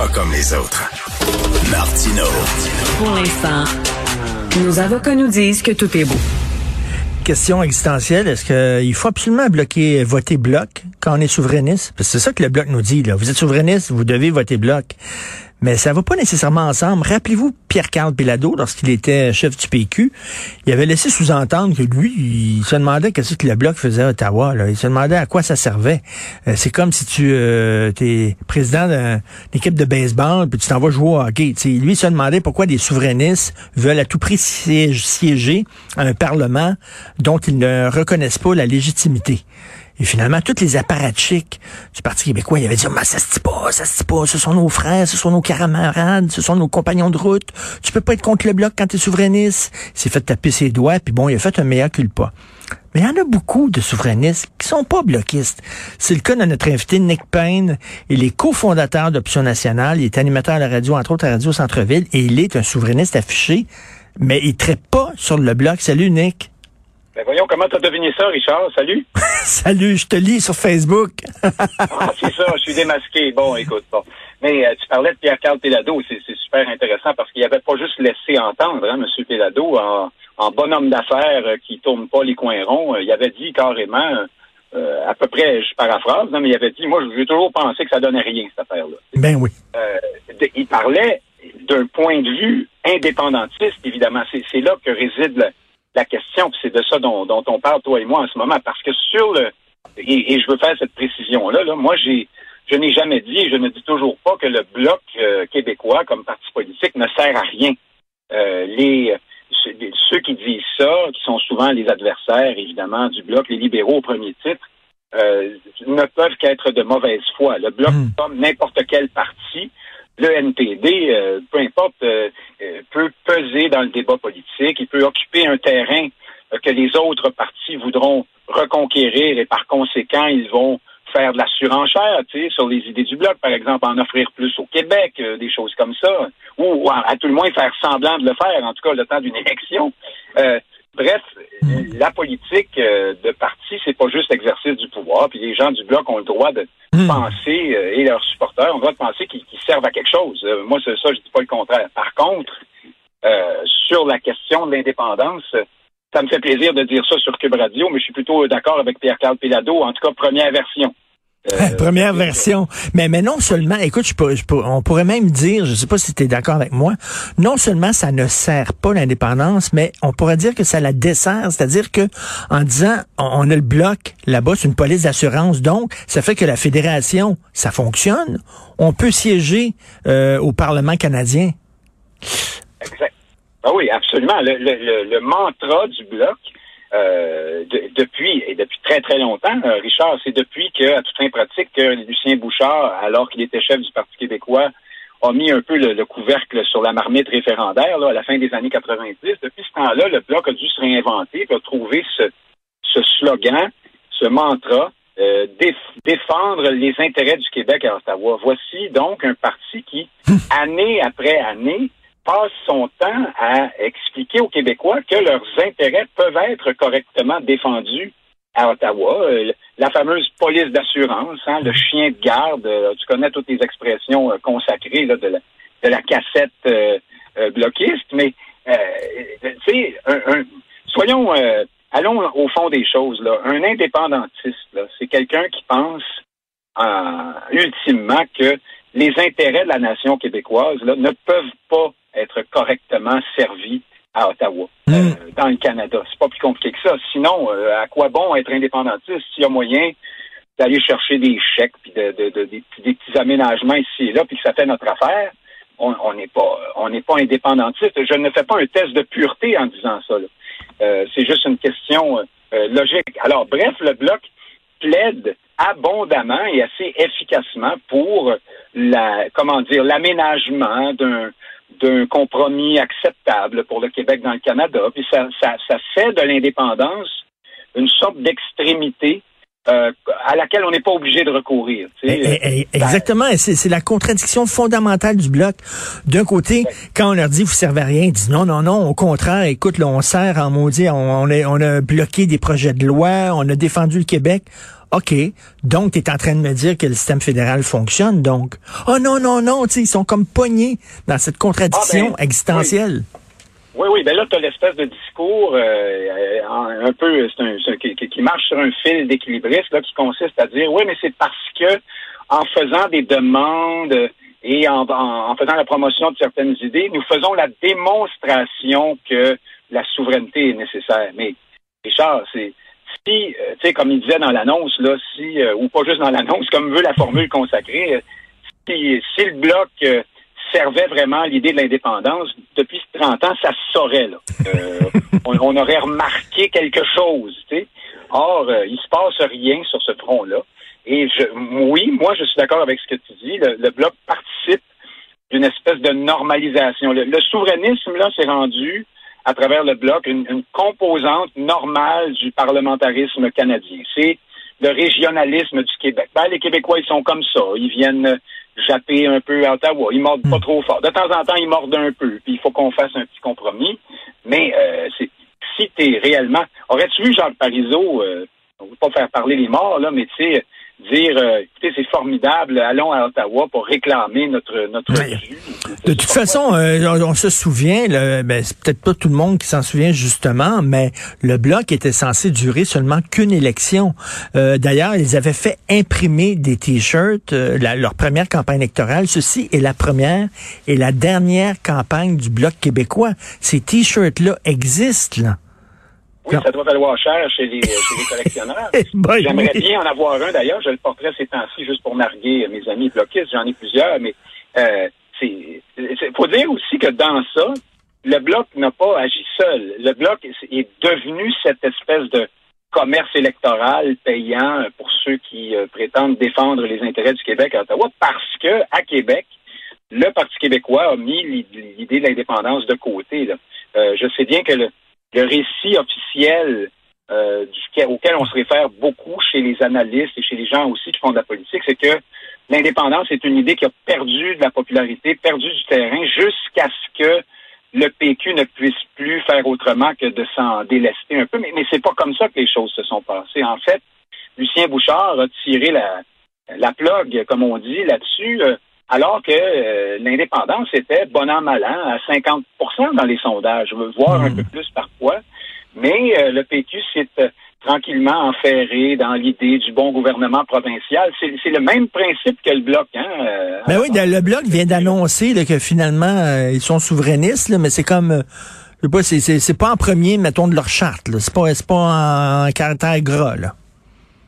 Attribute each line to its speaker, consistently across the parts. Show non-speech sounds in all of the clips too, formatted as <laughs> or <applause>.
Speaker 1: Pas comme les autres. Martino.
Speaker 2: Pour l'instant, nos avocats nous disent que tout est beau.
Speaker 3: Question existentielle, est-ce qu'il faut absolument bloquer, voter bloc quand on est souverainiste? Parce que c'est ça que le bloc nous dit. Là. Vous êtes souverainiste, vous devez voter bloc. Mais ça va pas nécessairement ensemble. Rappelez-vous Pierre-Carl Pelado, lorsqu'il était chef du PQ, il avait laissé sous-entendre que lui, il se demandait qu'est-ce que le Bloc faisait à Ottawa. Il se demandait à quoi ça servait. Euh, c'est comme si tu euh, es président d'une équipe de baseball, puis tu t'en vas jouer au hockey. lui, il se demandait pourquoi des souverainistes veulent à tout prix siéger à un Parlement dont ils ne reconnaissent pas la légitimité. Et finalement, toutes les apparatchiks du Parti québécois, il avait dit, mais ça se dit pas, ça se dit pas, ce sont nos frères, ce sont nos camarades, ce sont nos compagnons de route. Tu peux pas être contre le bloc quand tu es souverainiste. Il s'est fait taper ses doigts, puis bon, il a fait un meilleur culpa. Mais il y en a beaucoup de souverainistes qui sont pas bloquistes. C'est le cas de notre invité Nick Payne. Il est cofondateur d'Option Nationale. Il est animateur à la radio, entre autres à Radio Centre-Ville, et il est un souverainiste affiché, mais il traite pas sur le bloc. Salut, Nick.
Speaker 4: Ben voyons comment tu as deviné ça, Richard? Salut. <laughs>
Speaker 3: Salut, je te lis sur Facebook. <laughs>
Speaker 4: ah, c'est ça, je suis démasqué. Bon, écoute, bon. Mais euh, tu parlais de Pierre-Carl Pélado, c'est super intéressant parce qu'il avait pas juste laissé entendre, hein, M. Pélado, en, en bonhomme d'affaires euh, qui tourne pas les coins ronds. Euh, il avait dit carrément, à peu près, je paraphrase, hein, mais il avait dit, moi, j'ai toujours pensé que ça donnait rien, cette affaire-là.
Speaker 3: Ben oui.
Speaker 4: il parlait d'un point de vue indépendantiste, évidemment. C'est là que réside le, la question, c'est de ça dont, on parle, toi et moi, en ce moment, parce que sur le et, je veux faire cette précision-là, là, moi j'ai je n'ai jamais dit et je ne dis toujours pas que le bloc euh, québécois comme parti politique ne sert à rien. Euh, les ceux qui disent ça, qui sont souvent les adversaires, évidemment, du bloc, les libéraux au premier titre, euh, ne peuvent qu'être de mauvaise foi. Le bloc, hmm. comme n'importe quel parti, le NPD, euh, peu importe, euh, euh, peut peser dans le débat politique, il peut occuper un terrain que les autres partis voudront reconquérir et par conséquent, ils vont faire de la surenchère, tu sais, sur les idées du bloc, par exemple, en offrir plus au Québec, des choses comme ça, ou, à, tout le moins faire semblant de le faire, en tout cas le temps d'une <laughs> élection. Bref, hmm. la politique euh, de parti, c'est pas juste l'exercice du pouvoir. Puis les gens du bloc ont le droit de hmm. penser, euh, et leurs supporters ont le droit de penser qu'ils servent à quelque chose. Euh, moi, c'est ça, je dis pas le contraire. Par contre, sur la question de l'indépendance, ça me fait plaisir de dire ça sur Cube Radio, mais je suis plutôt d'accord avec Pierre-Carl Pelado, en tout cas première version.
Speaker 3: Euh, <laughs> Première version. Mais, mais non seulement, écoute, je, on pourrait même dire, je sais pas si tu es d'accord avec moi, non seulement ça ne sert pas l'indépendance, mais on pourrait dire que ça la dessert. C'est-à-dire que en disant, on, a le bloc là-bas, c'est une police d'assurance, donc ça fait que la fédération, ça fonctionne. On peut siéger euh, au Parlement canadien.
Speaker 4: Exact. Ah oui, absolument. Le, le, le mantra du bloc, euh, depuis et depuis très très longtemps, euh, Richard, c'est depuis que, à toute fin pratique, que Lucien Bouchard, alors qu'il était chef du Parti québécois, a mis un peu le, couvercle sur la marmite référendaire là, à la fin des années 90. Depuis ce temps-là, le bloc a dû se réinventer, a trouver ce, ce slogan, ce mantra, euh, défendre les intérêts du Québec à Ottawa. Voici donc un parti qui, année après année, passe son temps à expliquer aux Québécois que leurs intérêts peuvent être correctement défendus à Ottawa. Euh, la fameuse police d'assurance, hein, le chien de garde, euh, tu connais toutes les expressions euh, consacrées de, la, cassette bloquiste, mais tu sais, soyons, allons au fond des choses. Là. Un indépendantiste, c'est quelqu'un qui pense ultimement que les intérêts de la nation québécoise là, ne peuvent pas être correctement servi à Ottawa, hmm. euh, dans le Canada. C'est pas plus compliqué que ça. Sinon, euh, à quoi bon être indépendantiste s'il y a moyen d'aller chercher des chèques puis de, des, petits aménagements ici et là, puis que ça fait notre affaire? On n'est pas on n'est pas indépendantiste. Je ne fais pas un test de pureté en disant ça. Euh, c'est juste une question logique. Alors, bref, le bloc plaide abondamment et assez efficacement pour la comment dire l'aménagement d'un d'un compromis acceptable pour le Québec dans le Canada. Puis ça, ça, ça fait de l'indépendance une sorte d'extrémité euh, à laquelle on n'est pas obligé de recourir.
Speaker 3: Tu sais. Eh, eh, eh, exactement, c'est la contradiction fondamentale du bloc. D'un côté, quand on leur dit vous servez à rien, ils disent non, non, non, au contraire, écoute, là, on sert en maudit, on, on, a, on a bloqué des projets de loi, on a défendu le Québec. OK, donc tu es en train de me dire que le système fédéral fonctionne, donc. Oh non, non, non, tu sais, ils sont comme poignés dans cette contradiction
Speaker 4: Ah, ben,
Speaker 3: existentielle.
Speaker 4: Oui, oui, ben là, tu as l'espèce de discours euh, un, peu c'est un, c'est un- qui, qui marche sur un fil d'équilibriste là, qui consiste à dire oui, mais c'est parce que en faisant des demandes et en, en- en faisant la promotion de certaines idées, nous faisons la démonstration que la souveraineté est nécessaire. Mais Richard, c'est si, euh, tu sais, comme il disait dans l'annonce, là, si, euh, ou pas juste dans l'annonce, comme veut la formule consacrée, euh, si, si le bloc euh, servait vraiment l'idée de l'indépendance, depuis 30 ans, ça se saurait. Là. Euh, <laughs> on, on aurait remarqué quelque chose. tu sais. Or, euh, il se passe rien sur ce front-là. Et je, oui, moi, je suis d'accord avec ce que tu dis. Le, le bloc participe d'une espèce de normalisation. Le, le souverainisme, là, s'est rendu à travers le bloc une, une composante normale du parlementarisme canadien. C'est le régionalisme du Québec. Ben, les Québécois, ils sont comme ça. Ils viennent euh, japper un peu à Ottawa. Ils mordent pas trop fort. De temps en temps, ils mordent un peu. Puis il faut qu'on fasse un petit compromis. Mais euh, c'est si tu es réellement... Aurais-tu vu Jacques Parizeau, euh, on ne veut pas faire parler les morts, là, mais tu sais, dire, euh, écoutez, c'est formidable, allons à Ottawa pour réclamer notre notre.
Speaker 3: De toute façon, euh, on, on se souvient, là, ben, c'est peut-être pas tout le monde qui s'en souvient justement, mais le bloc était censé durer seulement qu'une élection. Euh, D'ailleurs, ils avaient fait imprimer des t-shirts, euh, leur première campagne électorale. Ceci est la première et la dernière campagne du bloc québécois. Ces t-shirts-là existent. Là.
Speaker 4: Oui, ça doit valoir cher chez les, chez les collectionneurs. <laughs>
Speaker 3: Eh
Speaker 4: J'aimerais bien en avoir un d'ailleurs. Je le porterai ces temps-ci juste pour narguer mes amis bloquistes. J'en ai plusieurs, mais euh, c'est faut dire aussi que dans ça, le bloc n'a pas agi seul. Le bloc est- devenu cette espèce de commerce électoral payant pour ceux qui euh, prétendent défendre les intérêts du Québec à Ottawa, parce que à Québec, le Parti québécois a mis l'i- l'idée de l'indépendance de côté. là. Euh, je sais bien que le, le récit officiel euh, auquel on se réfère beaucoup chez les analystes et chez les gens aussi qui font de la politique, c'est que l'indépendance est une idée qui a perdu de la popularité, perdu du terrain, jusqu'à ce que le PQ ne puisse plus faire autrement que de s'en délester un peu. Mais, mais c'est pas comme ça que les choses se sont passées. En fait, Lucien Bouchard a tiré la, la plug, comme on dit, là-dessus, euh, alors que euh, l'indépendance était bon an, mal an, à 50% dans les sondages, voire un peu plus parfois. Mais euh, le PQ s'est euh, tranquillement enferré dans l'idée du bon gouvernement provincial. C'est le même principe que le bloc. Hein, euh,
Speaker 3: Ben oui, le bloc vient d'annoncer que finalement euh, ils sont souverainistes, là, mais c'est comme je sais pas, c'est- pas en premier, mettons, de leur charte. là. C'est pas c'est pas en caractère gras, là.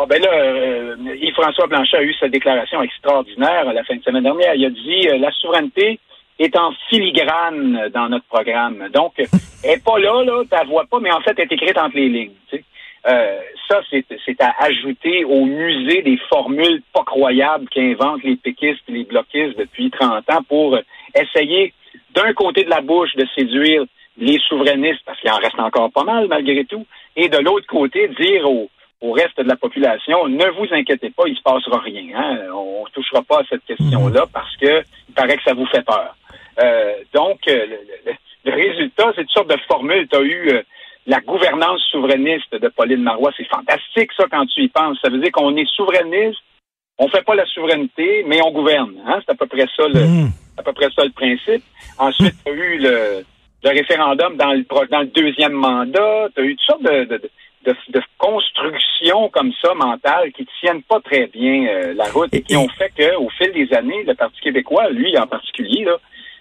Speaker 4: Ah ben là, euh, Yves-François Blanchet a eu sa déclaration extraordinaire la fin de semaine dernière. Il a dit euh, la souveraineté est en filigrane dans notre programme. Donc, <laughs> elle est pas là, là, tu la vois pas, mais en fait, elle est écrite entre les lignes. tu sais. Euh, ça, c'est c'est à ajouter au musée des formules pas croyables qu'inventent les péquistes et les bloquistes depuis 30 ans pour essayer, d'un côté de la bouche, de séduire les souverainistes, parce qu'il en reste encore pas mal malgré tout, et de l'autre côté, dire aux, au reste de la population, ne vous inquiétez pas, il se passera rien. Hein? On ne touchera pas à cette question-là parce que il paraît que ça vous fait peur. Euh, donc, euh, le, le- le résultat, c'est une sorte de formule. Tu as eu euh, la gouvernance souverainiste de Pauline Marois. C'est fantastique, ça, quand tu y penses. Ça veut dire qu'on est souverainiste, on fait pas la souveraineté, mais on gouverne. Hein? C'est à peu près ça le,
Speaker 3: Mm.
Speaker 4: à peu près ça le principe. Ensuite, tu as eu le, le référendum dans le, dans le deuxième mandat. Tu as eu toutes sortes de, de, de, de constructions comme ça, mentales, qui tiennent pas très bien euh, la route et qui ont fait qu'au fil des années, le Parti québécois, lui en particulier, là,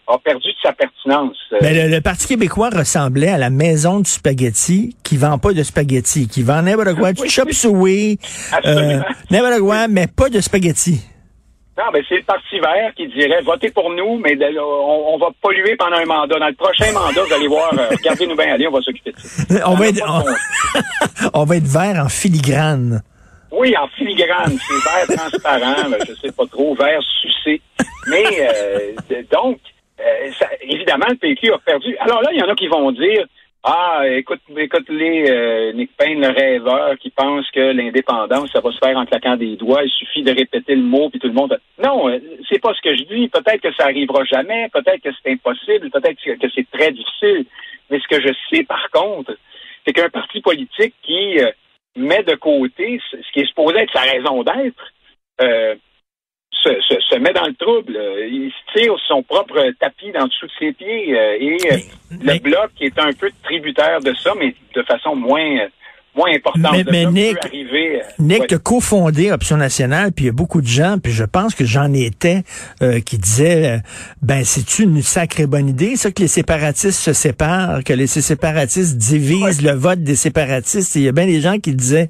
Speaker 4: a perdu de sa pertinence. Euh,
Speaker 3: Ben, le, le Parti québécois ressemblait à la maison du spaghetti qui vend pas de spaghetti, qui vend n'importe quoi, du
Speaker 4: Oui.
Speaker 3: chop suey, <laughs> euh,
Speaker 4: Absolument.
Speaker 3: n'importe quoi, mais pas de spaghetti.
Speaker 4: Non, ben c'est le Parti vert qui dirait votez pour nous, mais de- on, on va polluer pendant un mandat. Dans le prochain mandat, vous allez voir, euh, regardez-nous bien aller, on va s'occuper de ça.
Speaker 3: On va être, on, <laughs> on va être vert en filigrane.
Speaker 4: Oui, en filigrane, c'est vert transparent, ben, je sais pas trop, vert sucé. Mais euh, donc, euh, ça- évidemment, le PQ a perdu. Alors là, il y en a qui vont dire Ah, écoute, écoute les euh, Nick Payne, le rêveur, qui pense que l'indépendance, ça va se faire en claquant des doigts, il suffit de répéter le mot, puis tout le monde. Non, euh, c'est pas ce que je dis. Peut-être que ça arrivera jamais, peut-être que c'est impossible, peut-être que que c'est très difficile. Mais ce que je sais par contre, c'est qu'un parti politique qui euh, met de côté ce qui est supposé être sa raison d'être, euh, se, se, se, met dans le trouble. Il se tire son propre tapis dans dessous de ses pieds et le bloc est un peu tributaire de ça, mais de façon moins moins importante.
Speaker 3: Mais, mais Nick,
Speaker 4: arriver,
Speaker 3: Nick, ouais. cofondé Option Nationale, puis il y a beaucoup de gens, puis je pense que j'en étais, euh, qui disaient, euh, ben c'est une sacrée bonne idée, ça que les séparatistes se séparent, que les séparatistes divisent ouais. le vote des séparatistes? Il y a bien des gens qui disaient,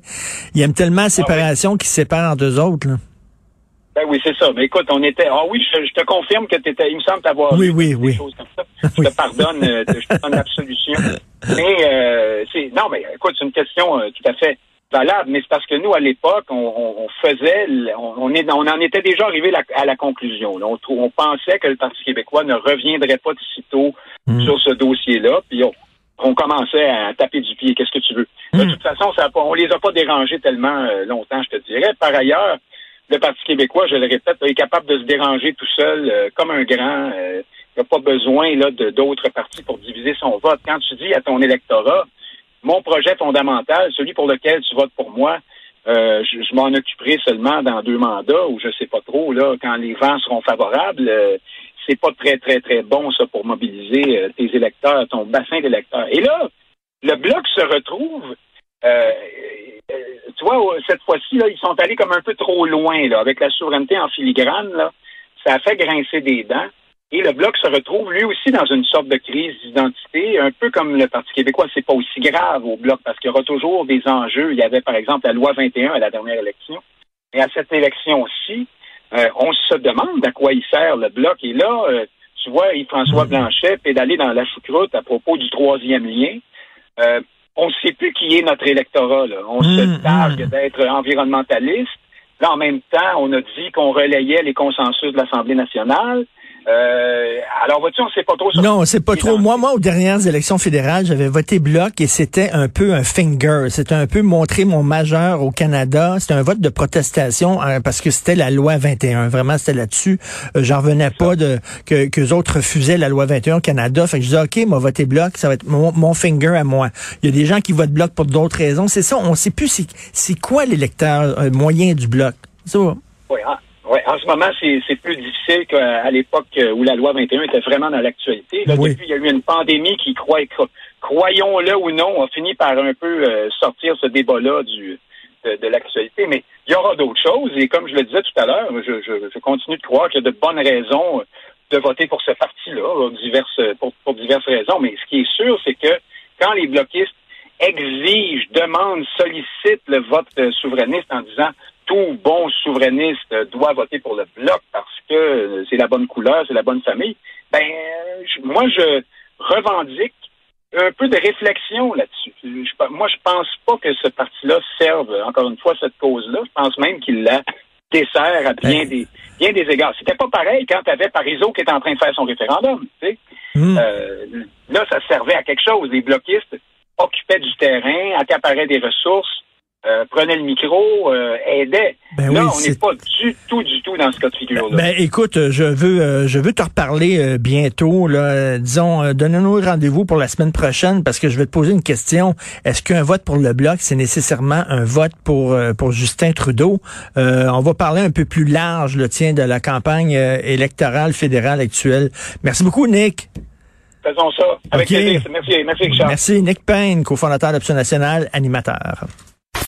Speaker 3: ils aiment tellement la séparation ah, oui. qu'ils se séparent en deux autres. Là.
Speaker 4: Ben oui, c'est ça. Mais écoute, on était. Ah oui, je, je te confirme que tu étais. Il me semble t'avoir
Speaker 3: oui, oui, oui.
Speaker 4: choses comme ça. <laughs> Je te pardonne, je te donne l'absolution. <laughs> Mais euh, c'est. Non, mais écoute, c'est une question euh, tout à fait valable. Mais c'est parce que nous, à l'époque, on, faisait, on, on, est, on en était déjà arrivé la, à la conclusion. Là. On, on pensait que le Parti québécois ne reviendrait pas de sitôt mmh. sur ce dossier-là. Puis on, on commençait à taper du pied. Qu'est-ce que tu veux. De toute façon, ça a pas, on les a pas dérangés tellement euh, longtemps, je te dirais. Par ailleurs le Parti québécois, je le répète, est capable de se déranger tout seul euh, comme un grand. Euh, il n'a pas besoin là de d'autres partis pour diviser son vote. Quand tu dis à ton électorat, mon projet fondamental, celui pour lequel tu votes pour moi, euh, je, je m'en occuperai seulement dans deux mandats ou je sais pas trop là quand les vents seront favorables. Euh, c'est pas très très très bon ça pour mobiliser euh, tes électeurs, ton bassin d'électeurs. Et là, le bloc se retrouve euh, tu vois, cette fois-ci, là, ils sont allés comme un peu trop loin, là, avec la souveraineté en filigrane, là. Ça a fait grincer des dents. Et le Bloc se retrouve lui aussi dans une sorte de crise d'identité, un peu comme le Parti québécois. C'est pas aussi grave au Bloc parce qu'il y aura toujours des enjeux. Il y avait, par exemple, la loi 21 à la dernière élection. Et à cette élection-ci, euh, on se demande à quoi il sert le Bloc. Et là, euh, tu vois, Yves-François Blanchet pédaler dans la choucroute à propos du troisième lien. Euh, on ne sait plus qui est notre électorat. Là. On mmh, se targue mmh. d'être environnementaliste. Là, en même temps, on a dit qu'on relayait les consensus de l'Assemblée nationale. Euh, alors, vois-tu, on sait pas trop.
Speaker 3: Non, on sait pas trop. Moi, moi, aux dernières élections fédérales, j'avais voté bloc et c'était un peu un finger. C'était un peu montrer mon majeur au Canada. C'était un vote de protestation hein, parce que c'était la loi 21. Vraiment, c'était là-dessus. Euh, J'en revenais pas de que que autres refusaient la loi 21 au Canada. Fait que je disais, OK, moi, voter bloc, ça va être mon, mon, finger à moi. Il y a des gens qui votent bloc pour d'autres raisons. C'est ça. On sait plus c'est quoi l'électeur euh, moyen du bloc. Ça.
Speaker 4: Oui, hein? Oui, en ce moment, c'est plus difficile qu'à l'époque où la loi 21 était vraiment dans l'actualité.
Speaker 3: Oui.
Speaker 4: Depuis, il y a eu une pandémie qui, croit, croyons-le ou non, a fini par un peu euh, sortir ce débat-là du de, de l'actualité. Mais il y aura d'autres choses. Et comme je le disais tout à l'heure, je, je, je, continue de croire qu'il y a de bonnes raisons de voter pour ce parti-là, diverses, pour, pour diverses raisons. Mais ce qui est sûr, c'est que quand les bloquistes exigent, demandent, sollicitent le vote souverainiste en disant tout bon souverainiste doit voter pour le bloc parce que c'est la bonne couleur, c'est la bonne famille, ben moi je revendique un peu de réflexion là-dessus. moi, je pense pas que ce parti-là serve, encore une fois, cette cause-là. Je pense même qu'il la dessert à bien des bien des égards. C'était pas pareil quand tu avais Parizeau qui était en train de faire son référendum. Tu sais.
Speaker 3: Mm.
Speaker 4: Euh, là, ça servait à quelque chose. Les bloquistes occupaient du terrain, accaparaient des ressources, euh, prenait le micro, euh, aidait.
Speaker 3: Ben
Speaker 4: là,
Speaker 3: oui,
Speaker 4: on n'est pas du tout, du tout dans ce cas de figure-là.
Speaker 3: Ben, écoute, je veux, euh, je veux te reparler euh, bientôt. Là, disons, donne-nous rendez-vous pour la semaine prochaine parce que je vais te poser une question. Est-ce qu'un vote pour le bloc, c'est nécessairement un vote pour pour Justin Trudeau? On va parler un peu plus large, le tien, de la campagne électorale fédérale actuelle. Merci beaucoup, Nick.
Speaker 4: Faisons ça. Avec
Speaker 3: okay.
Speaker 4: plaisir. Merci, merci, Richard.
Speaker 3: Merci, Nick Payne, cofondateur d'Option nationale, animateur.